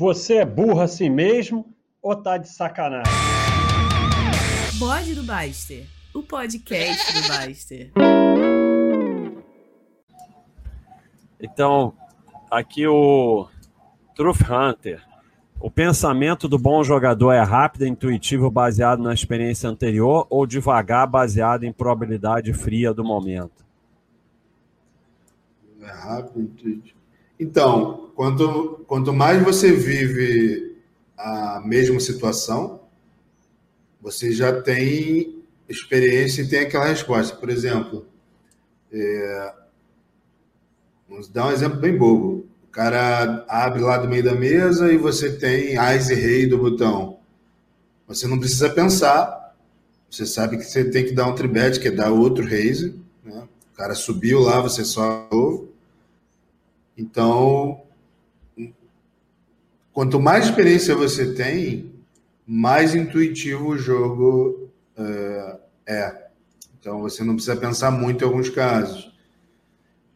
Você é burro assim mesmo ou tá de sacanagem? Bode do Baster, o podcast do Baster. Então, aqui o Truth Hunter. O pensamento do bom jogador é rápido, intuitivo, baseado na experiência anterior ou devagar, baseado em probabilidade fria do momento? É rápido, intuitivo. Então, quanto, quanto mais você vive a mesma situação, você já tem experiência e tem aquela resposta. Por exemplo, é, vamos dar um exemplo bem bobo. O cara abre lá do meio da mesa e você tem Ais e Rei do botão. Você não precisa pensar. Você sabe que você tem que dar um tribet, que é dar outro raise. Né? O cara subiu lá, você só ouve. Então, quanto mais experiência você tem, mais intuitivo o jogo uh, é. Então, você não precisa pensar muito em alguns casos.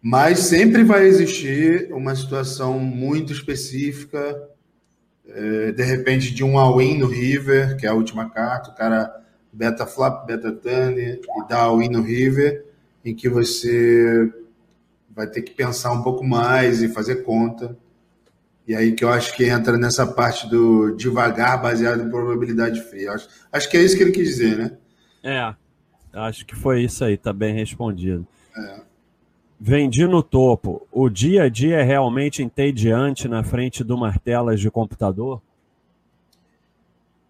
Mas sempre vai existir uma situação muito específica, é, de repente de um all-in no River, que é a última carta, o cara beta flap, beta turn e dá all-in no River, em que você vai ter que pensar um pouco mais e fazer conta. E aí que eu acho que entra nessa parte do devagar baseado em probabilidade fria. Acho, acho que é isso que ele quis dizer, né? É, acho que foi isso aí, tá bem respondido. É. Vendi no topo. O dia a dia é realmente entediante na frente de uma telas de computador?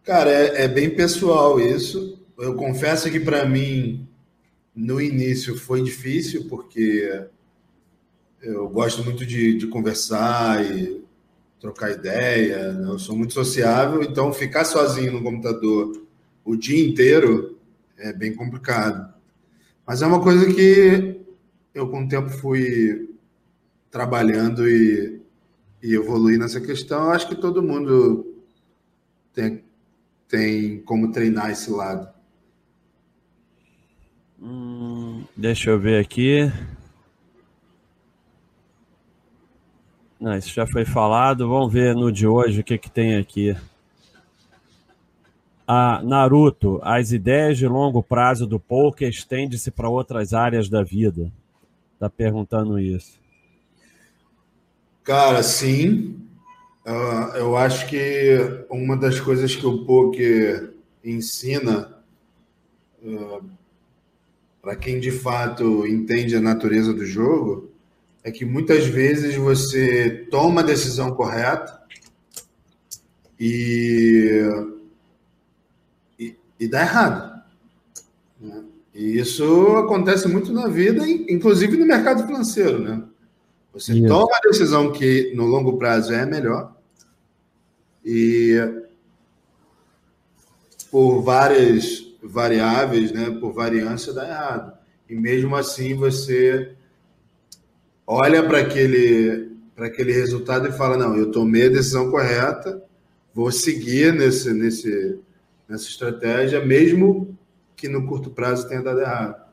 Cara, é, é bem pessoal isso. Eu confesso que para mim, no início, foi difícil, porque eu gosto muito de, de conversar e trocar ideia. Né? Eu sou muito sociável, então ficar sozinho no computador o dia inteiro é bem complicado. Mas é uma coisa que eu com o tempo fui trabalhando e, e nessa questão. Acho que todo mundo tem, tem como treinar esse lado. Hum, deixa eu ver aqui. Isso já foi falado. Vamos ver no de hoje o que, que tem aqui. A Naruto, as ideias de longo prazo do poker estende-se para outras áreas da vida. Tá perguntando isso. Cara, sim. Uh, eu acho que uma das coisas que o poker ensina uh, para quem de fato entende a natureza do jogo é que muitas vezes você toma a decisão correta e, e, e dá errado. Né? E isso acontece muito na vida, inclusive no mercado financeiro, né? Você isso. toma a decisão que no longo prazo é melhor e por várias variáveis, né, por variância dá errado. E mesmo assim você olha para aquele para aquele resultado e fala: "Não, eu tomei a decisão correta, vou seguir nesse nesse nessa estratégia mesmo que no curto prazo tenha dado errado.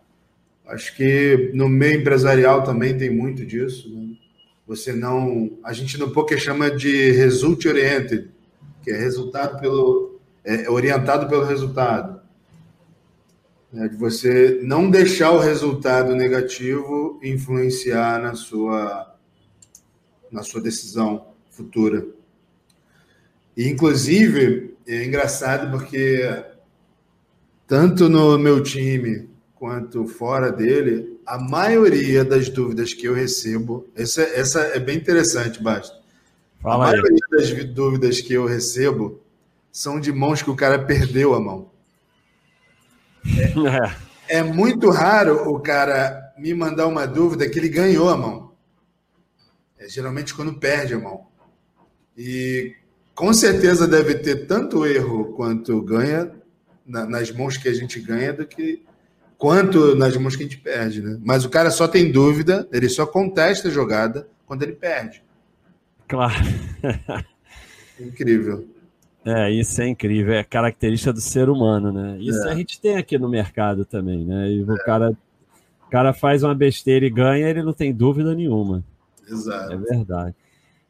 Acho que no meio empresarial também tem muito disso. Né? Você não. A gente no poker chama de result oriented, que é resultado pelo. É orientado pelo resultado. É de você não deixar o resultado negativo influenciar na sua, na sua decisão futura. E, inclusive, é engraçado porque tanto no meu time quanto fora dele, a maioria das dúvidas que eu recebo, essa, essa é bem interessante, Basta. Fala a maioria das dúvidas que eu recebo são de mãos que o cara perdeu a mão. É, é muito raro o cara me mandar uma dúvida que ele ganhou a mão. É geralmente quando perde a mão. E com certeza deve ter tanto erro quanto ganha na, nas mãos que a gente ganha do que quanto nas mãos que a gente perde, né? Mas o cara só tem dúvida, ele só contesta a jogada quando ele perde. Claro. Incrível. É, isso é incrível, é característica do ser humano, né? Isso é. a gente tem aqui no mercado também, né? E o é. cara, o cara faz uma besteira e ganha, ele não tem dúvida nenhuma. Exato. É verdade.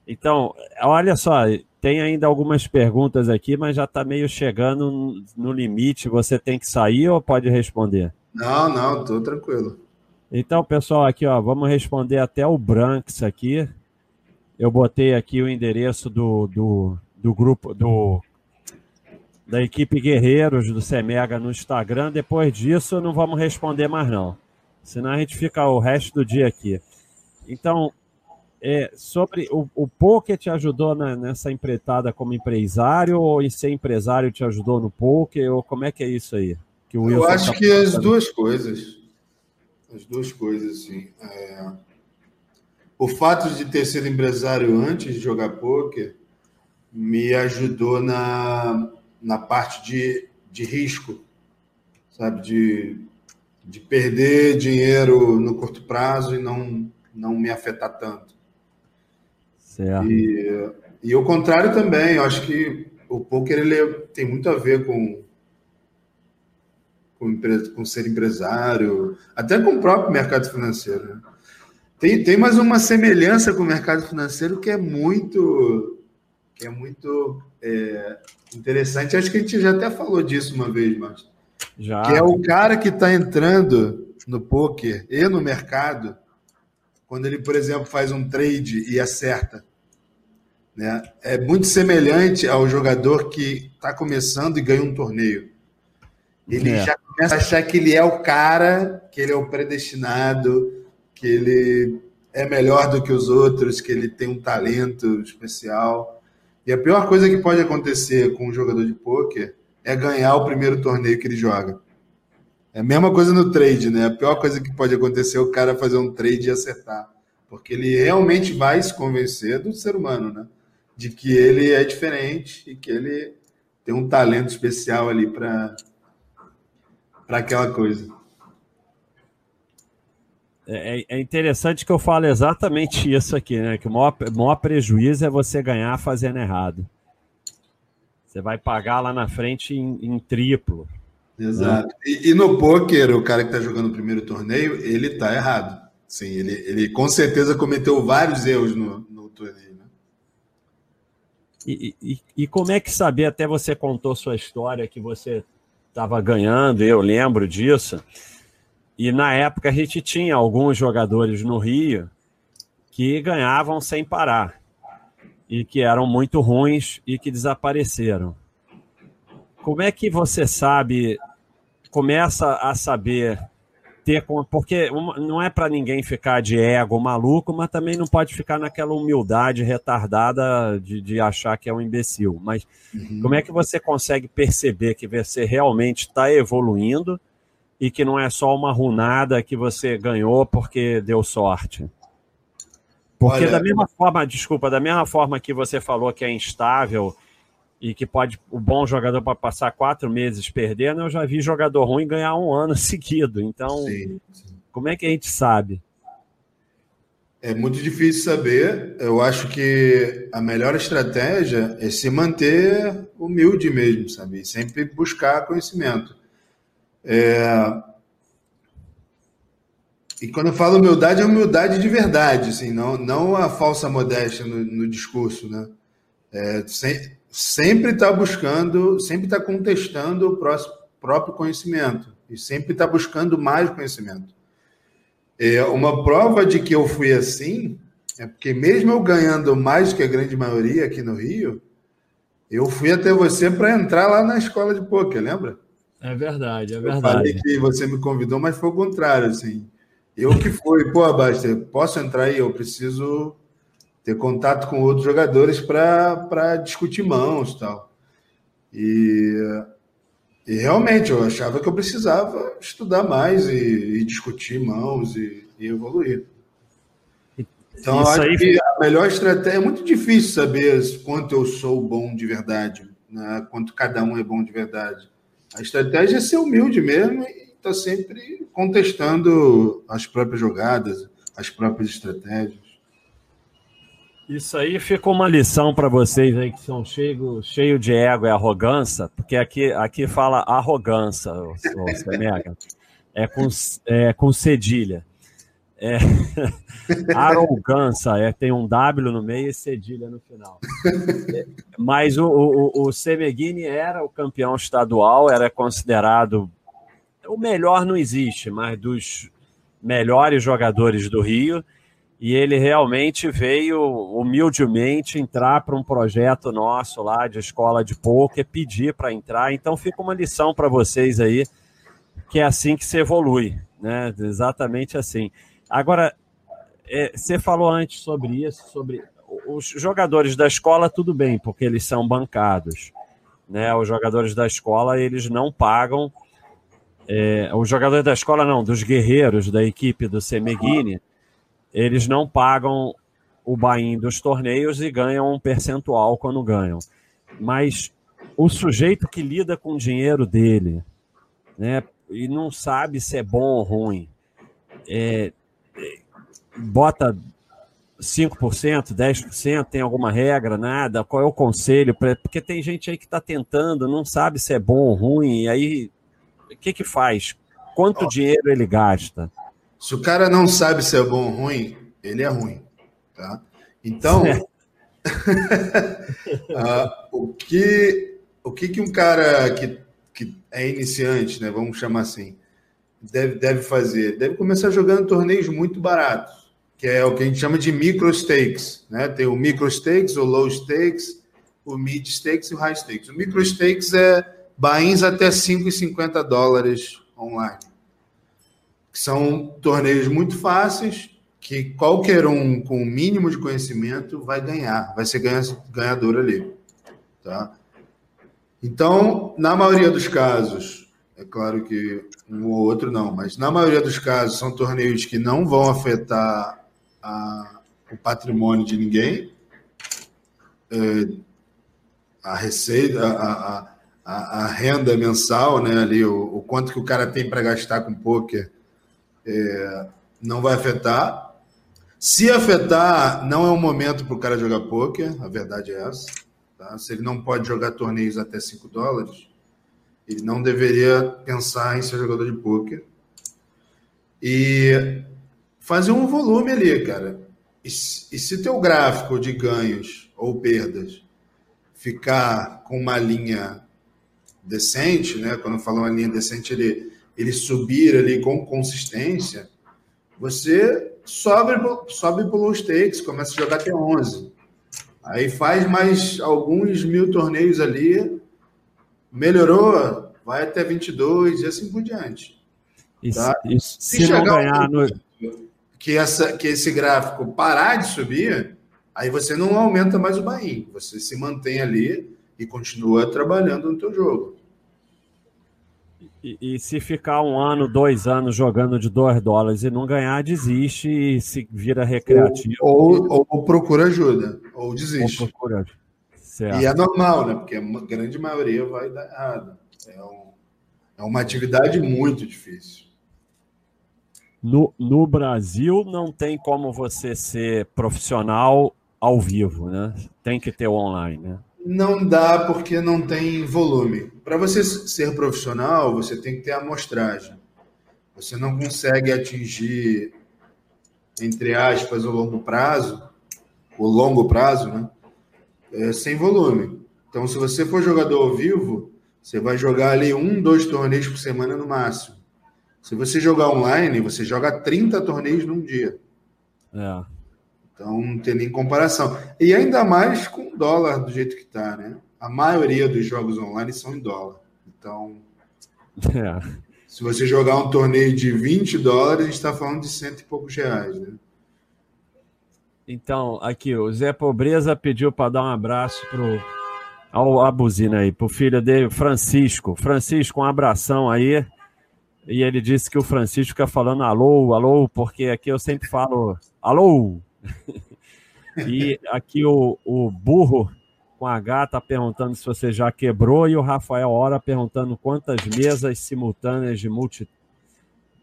Então, olha só, tem ainda algumas perguntas aqui, mas já está meio chegando no limite. Você tem que sair ou pode responder? Não, não, estou tranquilo. Então, pessoal, aqui ó, vamos responder até o Branks aqui. Eu botei aqui o endereço do, do, do grupo do da equipe Guerreiros do Semega no Instagram. Depois disso, não vamos responder mais não. Senão a gente fica o resto do dia aqui. Então, é, sobre o, o poker te ajudou na, nessa empreitada como empresário ou em ser empresário te ajudou no poker ou como é que é isso aí? Que Eu acho tá que as duas coisas. As duas coisas, sim. É... O fato de ter sido empresário antes de jogar poker me ajudou na, na parte de, de risco, sabe? De, de perder dinheiro no curto prazo e não, não me afetar tanto. Certo. E, e o contrário também, eu acho que o poker ele tem muito a ver com, com, com ser empresário, até com o próprio mercado financeiro. Né? Tem, tem mais uma semelhança com o mercado financeiro que é muito é muito é, interessante. Acho que a gente já até falou disso uma vez, mas já. que é o cara que está entrando no poker e no mercado quando ele, por exemplo, faz um trade e acerta. Né? É muito semelhante ao jogador que está começando e ganha um torneio. Ele é. já começa a achar que ele é o cara, que ele é o predestinado, que ele é melhor do que os outros, que ele tem um talento especial. E a pior coisa que pode acontecer com um jogador de pôquer é ganhar o primeiro torneio que ele joga. É a mesma coisa no trade, né? A pior coisa que pode acontecer é o cara fazer um trade e acertar. Porque ele realmente vai se convencer do ser humano, né? De que ele é diferente e que ele tem um talento especial ali para aquela coisa. É, é, interessante que eu falo exatamente isso aqui, né? Que o maior, maior prejuízo é você ganhar fazendo errado. Você vai pagar lá na frente em, em triplo. Exato. Né? E, e, no poker, o cara que está jogando o primeiro torneio, ele está errado. Sim, ele, ele com certeza cometeu vários erros no, no torneio. Né? E, e, e como é que saber, até você contou sua história, que você estava ganhando, eu lembro disso. E na época a gente tinha alguns jogadores no Rio que ganhavam sem parar e que eram muito ruins e que desapareceram. Como é que você sabe, começa a saber ter porque não é para ninguém ficar de ego maluco, mas também não pode ficar naquela humildade retardada de, de achar que é um imbecil. Mas uhum. como é que você consegue perceber que você realmente está evoluindo e que não é só uma runada que você ganhou porque deu sorte. Porque Olha, da mesma forma, desculpa, da mesma forma que você falou que é instável e que pode o bom jogador para passar quatro meses perdendo, eu já vi jogador ruim ganhar um ano seguido. Então, sim, sim. como é que a gente sabe? É muito difícil saber. Eu acho que a melhor estratégia é se manter humilde mesmo, sabe? Sempre buscar conhecimento. É... E quando eu falo humildade, é humildade de verdade, assim, não, não a falsa modéstia no, no discurso, né? É, sem, sempre está buscando, sempre está contestando o próximo, próprio conhecimento e sempre está buscando mais conhecimento. É, uma prova de que eu fui assim é porque mesmo eu ganhando mais que a grande maioria aqui no Rio, eu fui até você para entrar lá na escola de poker, lembra? É verdade, é verdade. Eu falei que você me convidou, mas foi o contrário, assim. Eu que fui, pô, Basta, posso entrar aí? Eu preciso ter contato com outros jogadores para discutir mãos tal. E, e realmente eu achava que eu precisava estudar mais e, e discutir mãos e, e evoluir. Então, Isso acho aí... que a melhor estratégia é muito difícil saber quanto eu sou bom de verdade, né? quanto cada um é bom de verdade. A estratégia é ser humilde mesmo e estar tá sempre contestando as próprias jogadas, as próprias estratégias. Isso aí ficou uma lição para vocês aí que são cheios cheio de ego e arrogância, porque aqui, aqui fala arrogância, o, o é com, é, com cedilha. É, arrogância, é, tem um W no meio e cedilha no final. É, mas o, o, o Semeghini era o campeão estadual, era considerado o melhor não existe, mas dos melhores jogadores do Rio. E ele realmente veio humildemente entrar para um projeto nosso lá de escola de poker, pedir para entrar. Então fica uma lição para vocês aí, que é assim que se evolui, né? Exatamente assim. Agora, é, você falou antes sobre isso, sobre os jogadores da escola, tudo bem, porque eles são bancados. Né? Os jogadores da escola, eles não pagam é, os jogadores da escola, não, dos guerreiros da equipe do Semeghini, eles não pagam o bain dos torneios e ganham um percentual quando ganham. Mas o sujeito que lida com o dinheiro dele, né, e não sabe se é bom ou ruim, é, bota 5%, 10%, tem alguma regra, nada? Qual é o conselho? Porque tem gente aí que está tentando, não sabe se é bom ou ruim, e aí o que que faz? Quanto dinheiro ele gasta? Se o cara não sabe se é bom ou ruim, ele é ruim, tá? Então, uh, o que o que que um cara que, que é iniciante, né, vamos chamar assim, deve, deve fazer? Deve começar jogando torneios muito baratos, que é o que a gente chama de micro stakes, né? Tem o micro stakes, o low stakes, o mid stakes e o high stakes. O micro stakes é bains até 5,50 dólares online. São torneios muito fáceis, que qualquer um com o mínimo de conhecimento vai ganhar, vai ser ganhador ali. Tá? Então, na maioria dos casos, é claro que um ou outro não, mas na maioria dos casos são torneios que não vão afetar a, o patrimônio de ninguém, é, a receita, a, a, a, renda mensal, né, ali, o, o, quanto que o cara tem para gastar com poker, é, não vai afetar. Se afetar, não é um momento para o cara jogar poker, a verdade é essa. Tá? Se ele não pode jogar torneios até 5 dólares, ele não deveria pensar em ser jogador de poker. E fazer um volume ali, cara. E, e se teu gráfico de ganhos ou perdas ficar com uma linha decente, né? Quando eu falo uma linha decente, ele, ele subir ali com consistência, você sobe, sobe low stakes, começa a jogar até 11. Aí faz mais alguns mil torneios ali, melhorou, vai até 22 e assim por diante. Tá? isso, se, se não ganhar no... que, essa, que esse gráfico parar de subir, aí você não aumenta mais o bain, você se mantém ali e continua trabalhando no teu jogo. E, e, se ficar um ano, dois anos jogando de dois dólares e não ganhar, desiste e se vira recreativo. Ou, ou, ou procura ajuda, ou desiste. Ou procura. Certo. E é normal, né? Porque a grande maioria vai dar errado. É, um, é uma atividade muito difícil. No, no Brasil, não tem como você ser profissional ao vivo, né? Tem que ter online, né? Não dá porque não tem volume. Para você ser profissional, você tem que ter amostragem. Você não consegue atingir, entre aspas, o longo prazo, o longo prazo, né? É, sem volume. Então, se você for jogador ao vivo, você vai jogar ali um, dois torneios por semana no máximo. Se você jogar online, você joga 30 torneios num dia. É. Então não tem nem comparação. E ainda mais com dólar do jeito que está, né? A maioria dos jogos online são em dólar. Então, é. se você jogar um torneio de 20 dólares, a gente está falando de cento e poucos reais, né? Então, aqui, o Zé Pobreza pediu para dar um abraço pro ao a buzina aí, pro filho dele, Francisco. Francisco, um abração aí. E ele disse que o Francisco fica falando alô, alô, porque aqui eu sempre falo alô, e aqui o, o burro com H está perguntando se você já quebrou e o Rafael Ora perguntando quantas mesas simultâneas de multi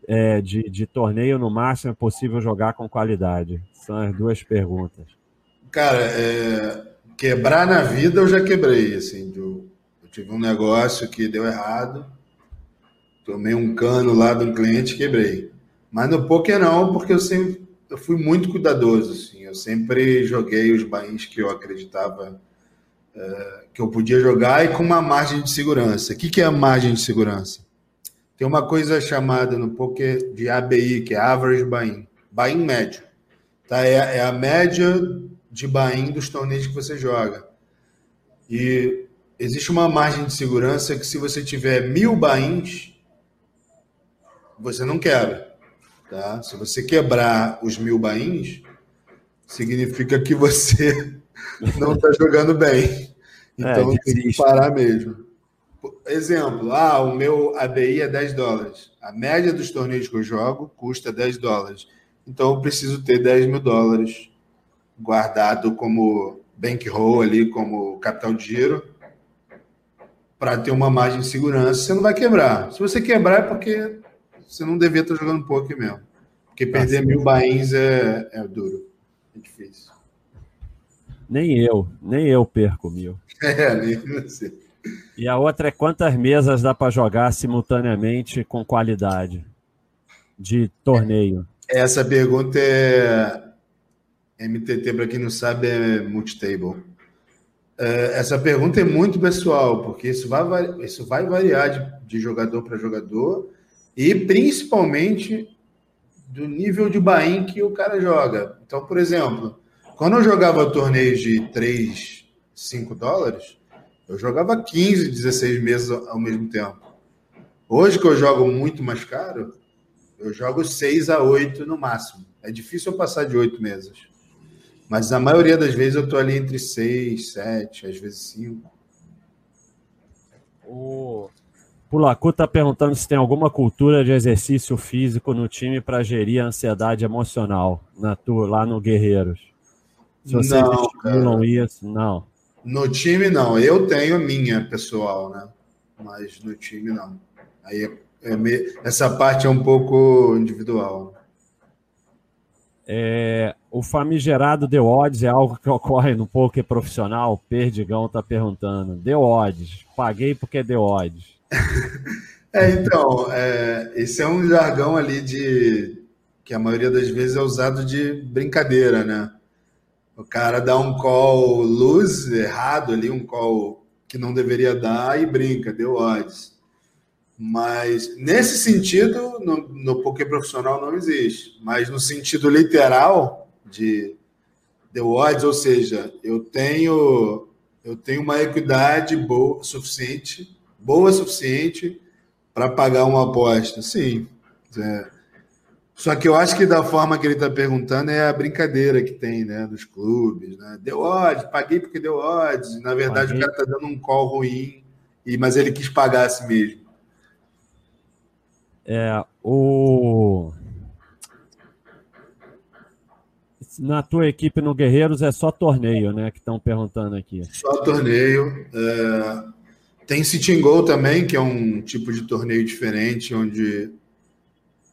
é, de, de torneio no máximo é possível jogar com qualidade. São as duas perguntas. Cara, é, quebrar na vida eu já quebrei, assim, eu tive um negócio que deu errado, tomei um cano lá um cliente e quebrei. Mas no poker não, porque eu sempre eu fui muito cuidadoso. Assim. Eu sempre joguei os bains que eu acreditava é, que eu podia jogar e com uma margem de segurança. O que, que é a margem de segurança? Tem uma coisa chamada no poker de ABI, que é Average Buy-in. Médio. Tá? É, é, a média de buy-in dos torneios que você joga. E existe uma margem de segurança que se você tiver mil buy-ins, você não quebra. Tá? Se você quebrar os mil buy-ins, significa que você não está jogando bem. É, então é, tem que parar mesmo. Exemplo, ah, o meu ABI é 10 dólares. A média dos torneios que eu jogo custa 10 dólares. Então eu preciso ter 10 mil dólares guardado como bankroll ali, como capital de giro, para ter uma margem de segurança. Você não vai quebrar. Se você quebrar é porque você não devia estar jogando pouco mesmo. Porque perder mil bains é, é duro. É difícil. Nem eu, nem eu perco mil. É, nem você. E a outra é quantas mesas dá para jogar simultaneamente com qualidade de torneio? Essa pergunta é MTT, para quem não sabe, é multitable. É, essa pergunta é muito pessoal, porque isso vai, isso vai variar de, de jogador para jogador e principalmente do nível de bain que o cara joga. Então, por exemplo, quando eu jogava torneios de 3, 5 dólares, eu jogava 15, 16 meses ao mesmo tempo. Hoje que eu jogo muito mais caro, eu jogo 6 a 8 no máximo. É difícil eu passar de 8 meses. Mas a maioria das vezes eu estou ali entre 6, 7, às vezes 5. O Pulacu está perguntando se tem alguma cultura de exercício físico no time para gerir a ansiedade emocional na tua, lá no Guerreiros. Se vocês não, estimulam cara. isso, não. No time, não. Eu tenho a minha pessoal, né? Mas no time, não. Aí é, é essa parte é um pouco individual. É, o famigerado The Odds é algo que ocorre no poker profissional? Perdigão está perguntando. The Odds. Paguei porque é The Odds. é, então, é, esse é um jargão ali de que a maioria das vezes é usado de brincadeira, né? O cara dá um call luz errado ali, um call que não deveria dar e brinca, deu odds. Mas nesse sentido, no, no poker profissional não existe. Mas no sentido literal de deu odds, ou seja, eu tenho eu tenho uma equidade boa suficiente, boa suficiente para pagar uma aposta. Sim. É, só que eu acho que da forma que ele está perguntando é a brincadeira que tem, né, dos clubes, né? Deu odds, paguei porque deu odds. Na verdade, paguei. o cara está dando um call ruim, e, mas ele quis pagar a si mesmo. É, o... Na tua equipe no Guerreiros é só torneio, né? Que estão perguntando aqui. Só torneio. É... Tem Sitting Goal também, que é um tipo de torneio diferente, onde,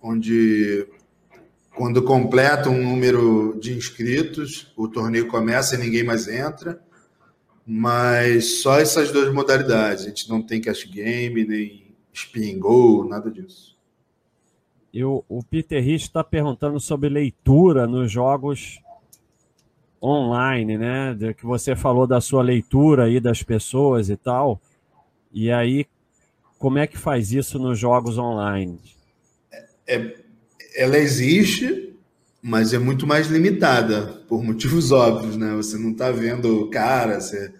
onde quando completa um número de inscritos, o torneio começa e ninguém mais entra. Mas só essas duas modalidades. A gente não tem cash game, nem spin goal, nada disso. E o, o Peter Rich está perguntando sobre leitura nos jogos online, né? De que você falou da sua leitura aí das pessoas e tal. E aí, como é que faz isso nos jogos online? É, ela existe, mas é muito mais limitada, por motivos óbvios, né? Você não está vendo o cara, você,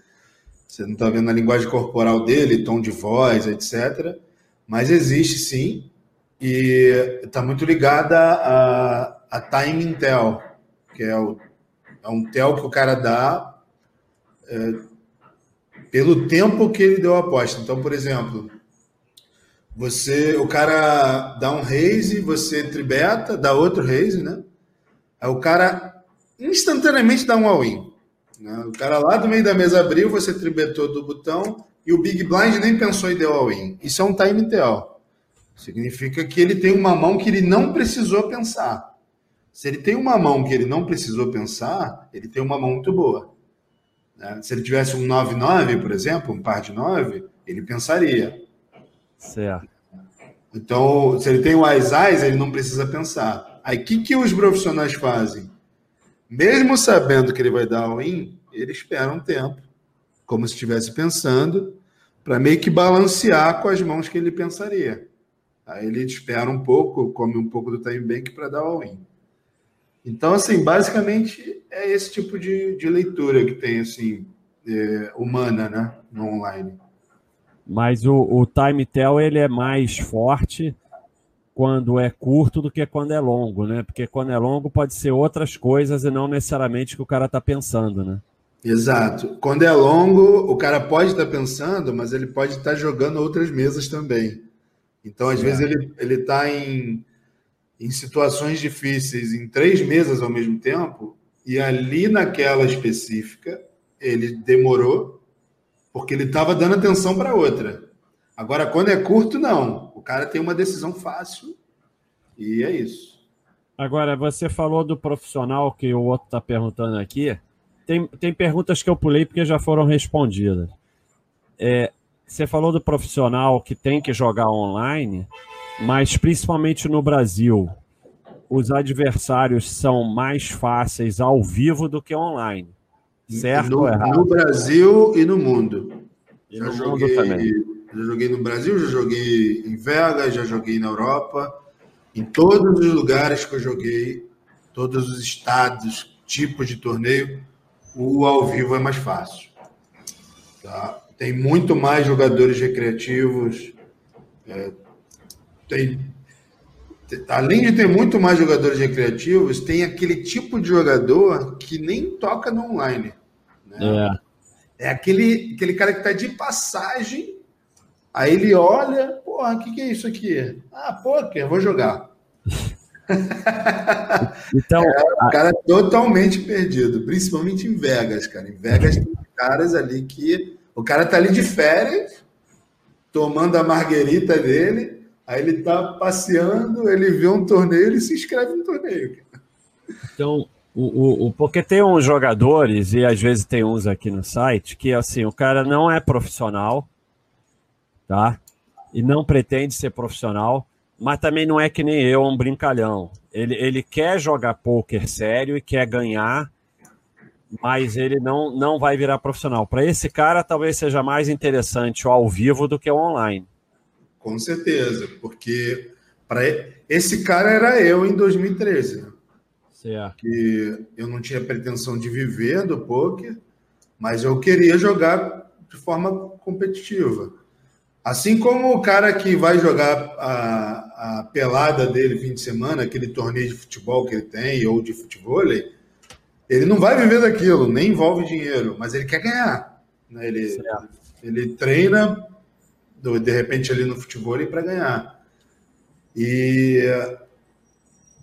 você não está vendo a linguagem corporal dele, tom de voz, etc. Mas existe sim, e está muito ligada a, a timing tell, que é, o, é um tell que o cara dá é, pelo tempo que ele deu a aposta. Então, por exemplo, você, o cara dá um raise, você tribeta, dá outro raise, né? Aí o cara instantaneamente dá um all-in. Né? O cara lá do meio da mesa abriu, você tribetou do botão e o Big Blind nem pensou em dar all-in. Isso é um time TL. Significa que ele tem uma mão que ele não precisou pensar. Se ele tem uma mão que ele não precisou pensar, ele tem uma mão muito boa. Né? Se ele tivesse um 9-9, por exemplo, um par de 9, ele pensaria. Certo. Então, se ele tem o Eyes Eyes, ele não precisa pensar. Aí, o que, que os profissionais fazem? Mesmo sabendo que ele vai dar all-in, ele espera um tempo, como se estivesse pensando, para meio que balancear com as mãos que ele pensaria. Aí ele espera um pouco, come um pouco do time bank para dar all-in. Então, assim, basicamente é esse tipo de, de leitura que tem, assim, é, humana, né, no online. Mas o, o time tell ele é mais forte quando é curto do que quando é longo, né? Porque quando é longo pode ser outras coisas e não necessariamente o que o cara está pensando, né? Exato. Quando é longo, o cara pode estar tá pensando, mas ele pode estar tá jogando outras mesas também. Então, às é. vezes, ele, ele está em, em situações difíceis em três mesas ao mesmo tempo, e ali naquela específica, ele demorou porque ele estava dando atenção para outra. Agora, quando é curto, não. O cara tem uma decisão fácil e é isso. Agora, você falou do profissional que o outro está perguntando aqui. Tem, tem perguntas que eu pulei porque já foram respondidas. É, você falou do profissional que tem que jogar online, mas principalmente no Brasil, os adversários são mais fáceis ao vivo do que online. Certo no, ou errado? No Brasil e no mundo. E já, no joguei, mundo também. já joguei no Brasil, já joguei em Vegas, já joguei na Europa. Em todos os lugares que eu joguei, todos os estados, tipos de torneio, o ao vivo é mais fácil. Tá? Tem muito mais jogadores recreativos. É, tem, além de ter muito mais jogadores recreativos, tem aquele tipo de jogador que nem toca no online. Né? É. é aquele, aquele cara que está de passagem, aí ele olha, porra, o que, que é isso aqui? Ah, poker, vou jogar. então, é, o cara é totalmente perdido, principalmente em Vegas, cara. Em Vegas tem caras ali que o cara tá ali de férias, tomando a marguerita dele, Aí ele tá passeando, ele vê um torneio, ele se inscreve no torneio. Então, o, o, porque tem uns jogadores, e às vezes tem uns aqui no site, que assim, o cara não é profissional, tá? E não pretende ser profissional, mas também não é que nem eu, um brincalhão. Ele, ele quer jogar poker sério e quer ganhar, mas ele não, não vai virar profissional. Para esse cara, talvez seja mais interessante o ao vivo do que o online. Com certeza, porque para esse cara era eu em 2013. Né? Certo. Que eu não tinha pretensão de viver do poker, mas eu queria jogar de forma competitiva. Assim como o cara que vai jogar a, a pelada dele fim de semana, aquele torneio de futebol que ele tem, ou de futebol, ele não vai viver daquilo, nem envolve dinheiro, mas ele quer ganhar. Né? Ele, ele treina de repente ali no futebol para ganhar. E,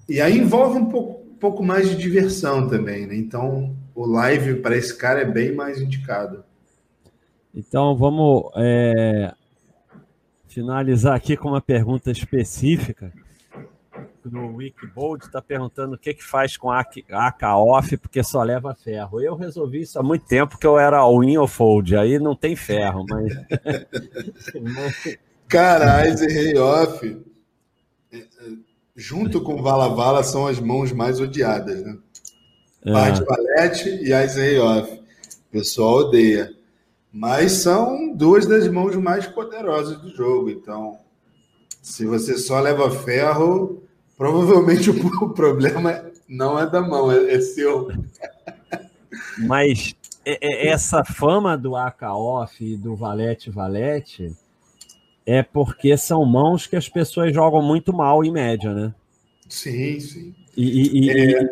e aí envolve um pouco, um pouco mais de diversão também, né? Então o live para esse cara é bem mais indicado. Então vamos é, finalizar aqui com uma pergunta específica no Wikibold está perguntando o que, que faz com a AK off, porque só leva ferro. Eu resolvi isso há muito tempo, que eu era all-in ou fold, aí não tem ferro, mas... Cara, Ice Rei off, é, é, junto com Vala Vala, são as mãos mais odiadas, né? É. Parte Valete e Ice Rei off. O pessoal odeia. Mas são duas das mãos mais poderosas do jogo, então... Se você só leva ferro, Provavelmente o, problema não é da mão, é, é seu. Mas essa fama do AK-Off e do Valete Valete é porque são mãos que as pessoas jogam muito mal em média, né? Sim, sim. E, e, é...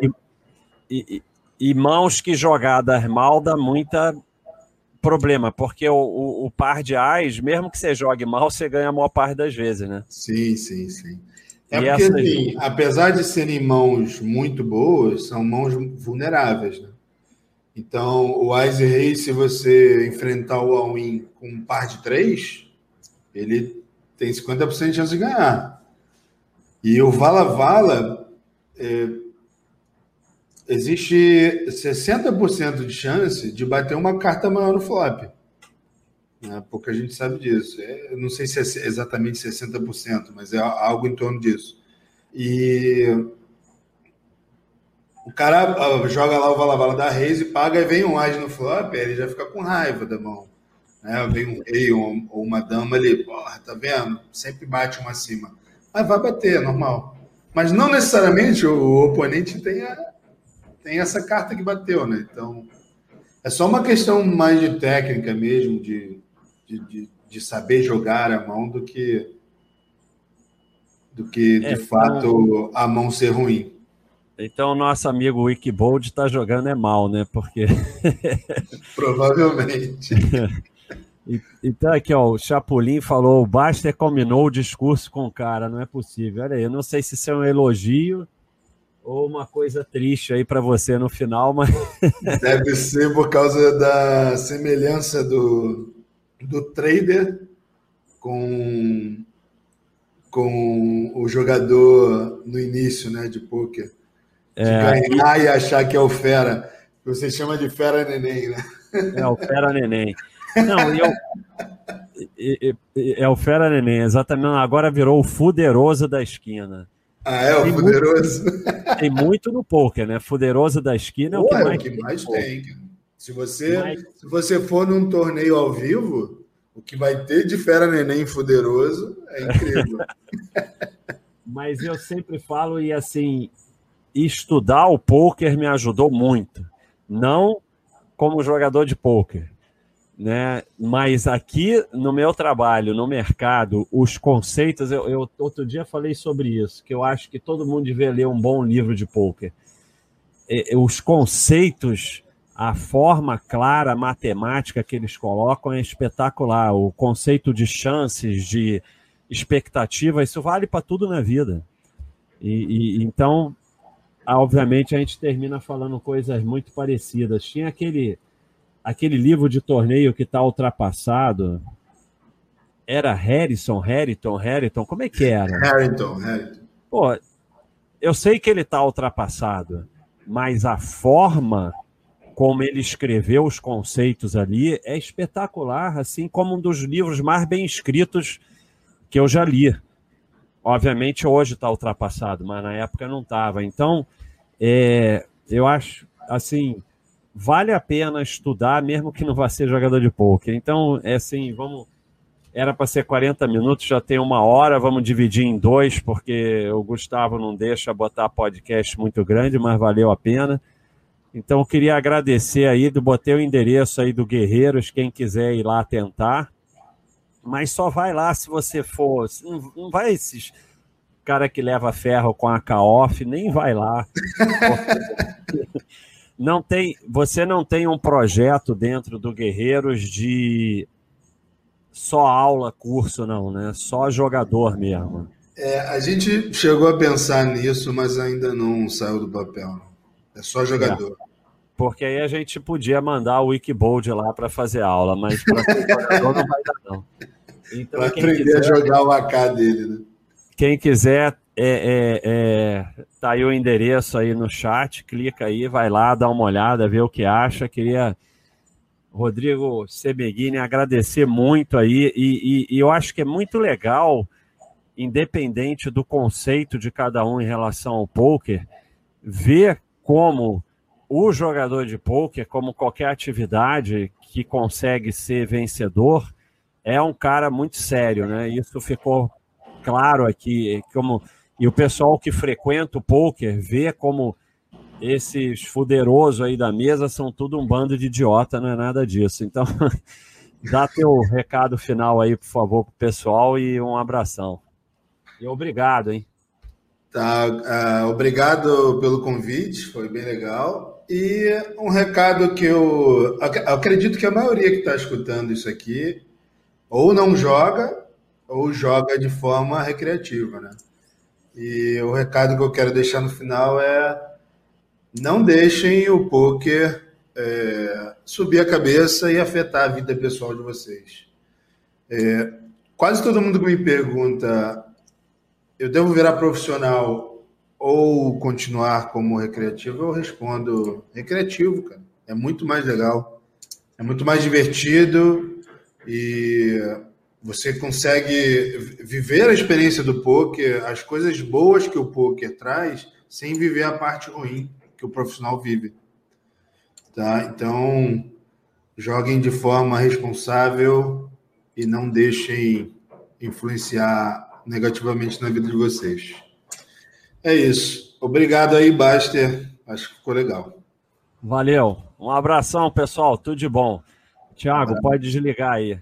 e, e mãos que jogadas mal dá muita problema, porque o, o, o, par de ais, mesmo que você jogue mal, você ganha a maior parte das vezes, né? Sim, sim, sim. É e porque, assim, apesar de serem mãos muito boas, são mãos vulneráveis, né? Então, o Ice Rei, se você enfrentar o All-In com um par de três, ele tem 50% de chance de ganhar. E o Vala Vala, é, existe 60% de chance de bater uma carta maior no flop. Né? Pouca gente sabe disso. É, não sei se é exatamente 60%, mas é algo em torno disso. E o cara joga lá o Valavala da Reis e paga, e vem um Age no flop, ele já fica com raiva da mão. Né? Vem um rei ou, uma dama ali, porra, tá vendo? Sempre bate uma acima. Mas vai bater, normal. Mas não necessariamente o oponente tem, a, tem essa carta que bateu, né? Então, é só uma questão mais de técnica mesmo, de, de, de, de saber jogar a mão do que do que de é, fato a mão ser ruim. Então, nosso amigo Wikibold está jogando é mal, né? Porque. Provavelmente. então, aqui, ó, o Chapolin falou: o Baster combinou o discurso com o cara, não é possível. Olha aí, eu não sei se isso é um elogio ou uma coisa triste aí para você no final, mas. Deve ser por causa da semelhança do, do trader com, com o jogador no início né, de poker de é, ganhar e... e achar que é o fera. Você chama de fera neném, né? É o fera neném. Não, e eu, é o fera neném, exatamente. Agora virou o fuderoso da esquina. Ah, é o tem fuderoso? Muito, tem muito no poker, né? Fuderoso da esquina é o que mais, é o que mais tem. tem. Se você, Mas... se você for num torneio ao vivo, o que vai ter de fera neném fuderoso é incrível. Mas eu sempre falo, e assim, estudar o poker me ajudou muito. Não como jogador de poker, né? Mas aqui no meu trabalho, no mercado, os conceitos, eu, eu, outro dia falei sobre isso, que eu acho que todo mundo devia ler um bom livro de poker. E, os conceitos, a forma clara, matemática que eles colocam é espetacular. O conceito de chances, de expectativa, isso vale para tudo na vida. E, e, então obviamente a gente termina falando coisas muito parecidas. Tinha aquele, aquele livro de torneio que está ultrapassado. Era Harrison, Harrington, Harrington, como é que era? Harrington, Harrington. Pô, eu sei que ele está ultrapassado, mas a forma como ele escreveu os conceitos ali é espetacular, assim como um dos livros mais bem escritos que eu já li. Obviamente hoje está ultrapassado, mas na época não estava. Então, é, eu acho assim, vale a pena estudar, mesmo que não vá ser jogador de poker. Então, é assim, vamos. Era para ser 40 minutos, já tem uma hora, vamos dividir em dois, porque o Gustavo não deixa botar podcast muito grande, mas valeu a pena. Então, eu queria agradecer aí, botei o endereço aí do Guerreiros, quem quiser ir lá tentar mas só vai lá se você for. Não, não vai esses cara que leva ferro com a K-Off, nem vai lá. não tem, você não tem um projeto dentro do Guerreiros de só aula, curso, não, né? Só jogador mesmo. É, a gente chegou a pensar nisso, mas ainda não saiu do papel. É só jogador. É. Porque aí a gente podia mandar o Wikibold lá para fazer aula, mas para ser jogador não vai dar, não. Então, aprender quiser, a jogar o AK dele, né? Quem quiser, é, é, é, tá aí o endereço aí no chat, clica aí, vai lá, dá uma olhada, vê o que acha. Queria, Rodrigo Sebeguini, agradecer muito aí, e, e, e eu acho que é muito legal, independente do conceito de cada um em relação ao poker, ver como o jogador de poker, como qualquer atividade que consegue ser vencedor, é um cara muito sério, né? Isso ficou claro aqui, como e o pessoal que frequenta o poker vê como esses fuderosos aí da mesa são tudo um bando de idiota, não é nada disso. Então, dá teu recado final aí, por favor, pro pessoal e um abração. E obrigado, hein? Tá, uh, obrigado pelo convite, foi bem legal. E um recado que eu, eu acredito que a maioria que está escutando isso aqui ou não joga, ou joga de forma recreativa, né? E o recado que eu quero deixar no final é não deixem o poker é, subir a cabeça e afetar a vida pessoal de vocês. É, quase todo mundo que me pergunta, eu devo virar profissional ou continuar como recreativo? Eu respondo recreativo, cara. É muito mais legal, é muito mais divertido e você consegue viver a experiência do poker, as coisas boas que o poker traz, sem viver a parte ruim que o profissional vive. Tá? Então, joguem de forma responsável e não deixem influenciar negativamente na vida de vocês. É isso. Obrigado aí, Baster. Acho que ficou legal. Valeu. Um abração, pessoal. Tudo de bom. Tiago, pode desligar aí.